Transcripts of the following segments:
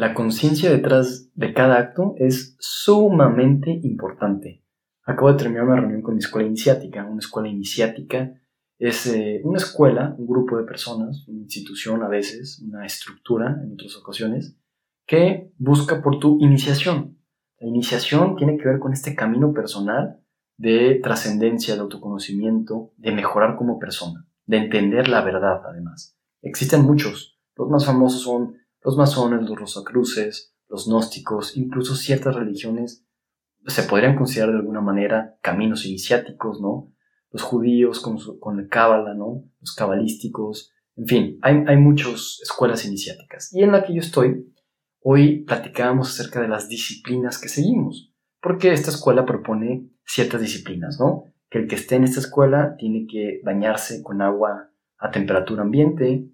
La conciencia detrás de cada acto es sumamente importante. Acabo de terminar una reunión con mi escuela iniciática. Una escuela iniciática es eh, una escuela, un grupo de personas, una institución a veces, una estructura en otras ocasiones, que busca por tu iniciación. La iniciación tiene que ver con este camino personal de trascendencia, de autoconocimiento, de mejorar como persona, de entender la verdad además. Existen muchos. Los más famosos son los masones, los rosacruces, los gnósticos, incluso ciertas religiones se podrían considerar de alguna manera caminos iniciáticos, ¿no? Los judíos con, con el cábala, ¿no? Los cabalísticos, en fin, hay, hay muchas escuelas iniciáticas. Y en la que yo estoy, hoy platicábamos acerca de las disciplinas que seguimos, porque esta escuela propone ciertas disciplinas, ¿no? Que el que esté en esta escuela tiene que bañarse con agua a temperatura ambiente,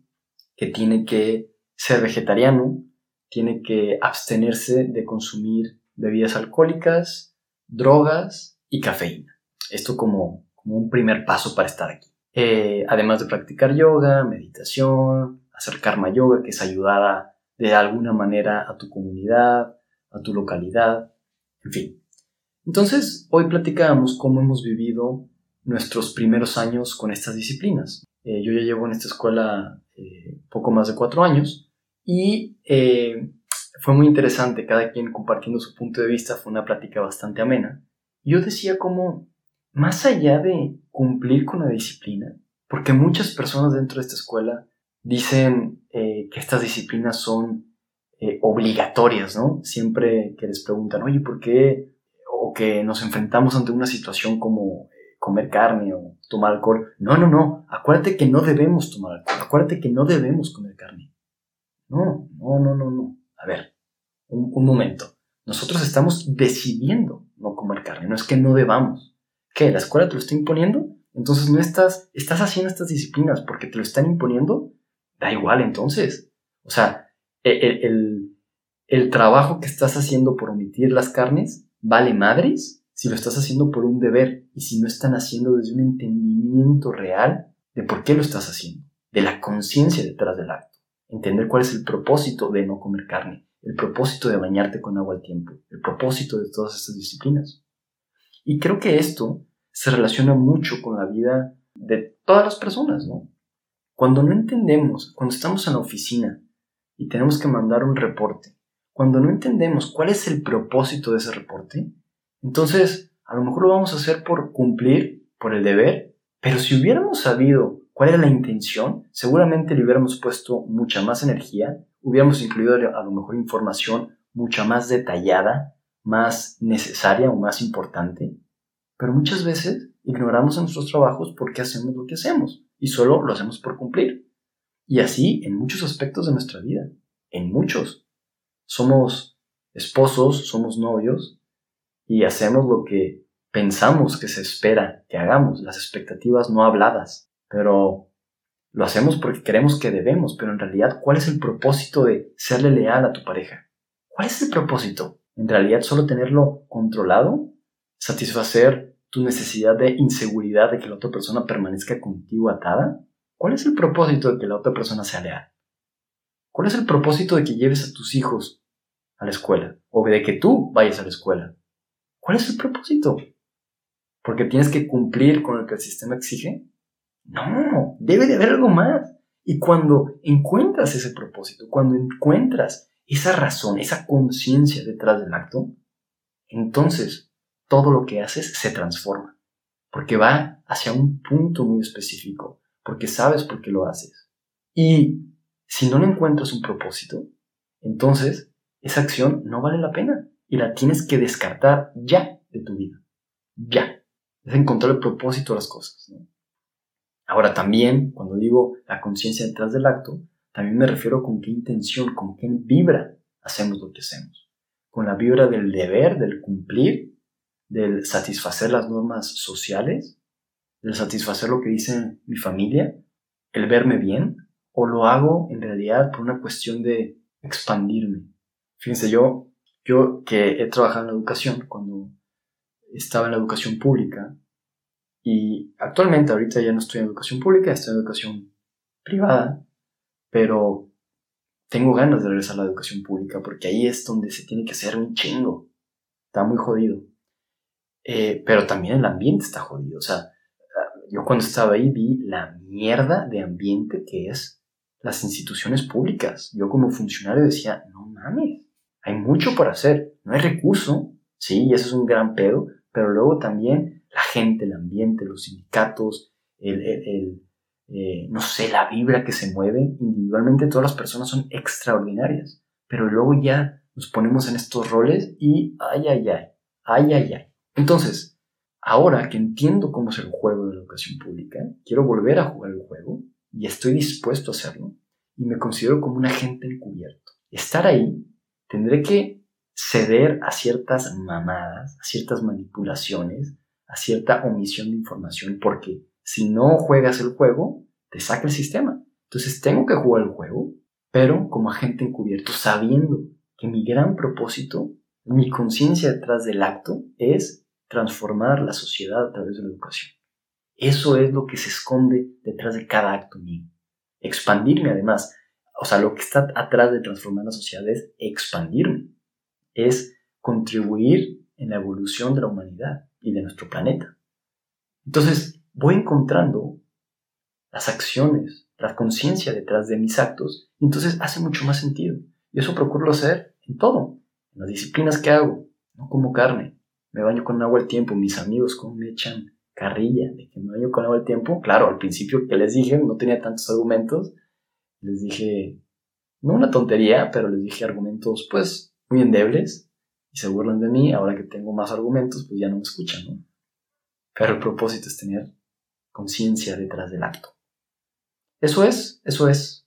que tiene que ser vegetariano, tiene que abstenerse de consumir bebidas alcohólicas, drogas y cafeína. Esto como, un primer paso para estar aquí. Eh, además de practicar yoga, meditación, hacer karma yoga, que es ayudar de alguna manera a tu comunidad, a tu localidad, en fin. Entonces, hoy platicamos cómo hemos vivido nuestros primeros años con estas disciplinas. Eh, yo ya llevo en esta escuela eh, poco más de cuatro años y eh, fue muy interesante, cada quien compartiendo su punto de vista, fue una plática bastante amena. Yo decía como, más allá de cumplir con la disciplina, porque muchas personas dentro de esta escuela dicen eh, que estas disciplinas son eh, obligatorias, ¿no? Siempre que les preguntan, oye, ¿por qué? O que nos enfrentamos ante una situación como comer carne o tomar alcohol. No, no, no, acuérdate que no debemos tomar alcohol, acuérdate que no debemos comer carne. No, no, no, no, no. A ver, un, momento. Nosotros estamos decidiendo no comer carne, no es que no debamos. ¿Qué? ¿La escuela te lo está imponiendo? Entonces no estás, estás haciendo estas disciplinas porque te lo están imponiendo. Da igual entonces. O sea, e, e, el, el trabajo que estás haciendo por omitir las carnes vale madres si lo estás haciendo por un deber y si no están haciendo desde un entendimiento real de por qué lo estás haciendo, de la conciencia detrás del acto entender cuál es el propósito de no comer carne, el propósito de bañarte con agua al tiempo, el propósito de todas estas disciplinas. Y creo que esto se relaciona mucho con la vida de todas las personas, ¿no? Cuando no entendemos, cuando estamos en la oficina y tenemos que mandar un reporte, cuando no entendemos cuál es el propósito de ese reporte, entonces a lo mejor lo vamos a hacer por cumplir, por el deber, pero si hubiéramos sabido cuál era la intención, seguramente le hubiéramos puesto mucha más energía, hubiéramos incluido a lo mejor información mucha más detallada, más necesaria o más importante. Pero muchas veces ignoramos nuestros trabajos porque hacemos lo que hacemos y solo lo hacemos por cumplir. Y así en muchos aspectos de nuestra vida, en muchos. Somos esposos, somos novios y hacemos lo que pensamos que se espera que hagamos, las expectativas no habladas pero lo hacemos porque queremos que debemos, pero en realidad, ¿cuál es el propósito de serle leal a tu pareja? ¿Cuál es el propósito? ¿En realidad solo tenerlo controlado? ¿Satisfacer tu necesidad de inseguridad de que la otra persona permanezca contigo atada? ¿Cuál es el propósito de que la otra persona sea leal? ¿Cuál es el propósito de que lleves a tus hijos a la escuela? O de que tú vayas a la escuela. ¿Cuál es el propósito? ¿Porque tienes que cumplir con lo que el sistema exige? No, debe de haber algo más. Y cuando encuentras ese propósito, cuando encuentras esa razón, esa conciencia detrás del acto, entonces todo lo que haces se transforma, porque va hacia un punto muy específico, porque sabes por qué lo haces. Y si no encuentras un propósito, entonces esa acción no vale la pena y la tienes que descartar ya de tu vida. Ya. Es encontrar el propósito de las cosas. Ahora también, cuando digo la conciencia detrás del acto, también me refiero con qué intención, con qué vibra hacemos lo que hacemos. Con la vibra del deber, del cumplir, del satisfacer las normas sociales, del satisfacer lo que dice mi familia, el verme bien, o lo hago en realidad por una cuestión de expandirme. Fíjense, yo, yo que he trabajado en la educación, cuando estaba en la educación pública, y actualmente, ahorita ya no estoy en educación pública, estoy en educación privada, pero tengo ganas de regresar a la educación pública porque ahí es donde se tiene que hacer un chingo. Está muy jodido. Eh, pero también el ambiente está jodido. O sea, yo cuando estaba ahí vi la mierda de ambiente que es las instituciones públicas. Yo como funcionario decía, no mames, hay mucho por hacer, no hay recurso, sí, y eso es un gran pedo, pero luego también gente, el ambiente, los sindicatos, el, el, eh, no sé, la vibra que se mueve, individualmente todas las personas son extraordinarias, pero luego ya nos ponemos en estos roles y ay, ay, ay, ay, ay, ay. Entonces, ahora que entiendo cómo es el juego de la educación pública, quiero volver a jugar el juego y estoy dispuesto a hacerlo y me considero como un agente encubierto. Estar ahí, tendré que ceder a ciertas mamadas, a ciertas manipulaciones, a cierta omisión de información, porque si no juegas el juego, te saca el sistema. Entonces tengo que jugar el juego, pero como agente encubierto, sabiendo que mi gran propósito, mi conciencia detrás del acto, es transformar la sociedad a través de la educación. Eso es lo que se esconde detrás de cada acto mío. Expandirme además. O sea, lo que está atrás de transformar la sociedad es expandirme. Es contribuir en la evolución de la humanidad y de nuestro planeta. Entonces, voy encontrando las acciones, la conciencia detrás de mis actos, y entonces hace mucho más sentido. Y eso procuro hacer en todo, en las disciplinas que hago. No como carne, me baño con agua al tiempo, mis amigos como me echan carrilla de que me baño con agua al tiempo. Claro, al principio que les dije, no tenía tantos argumentos, les dije, no una tontería, pero les dije argumentos pues muy endebles y se burlan de mí. Ahora que tengo más argumentos, pues ya no me escuchan. Pero el propósito es tener conciencia detrás del acto. Eso es, eso es.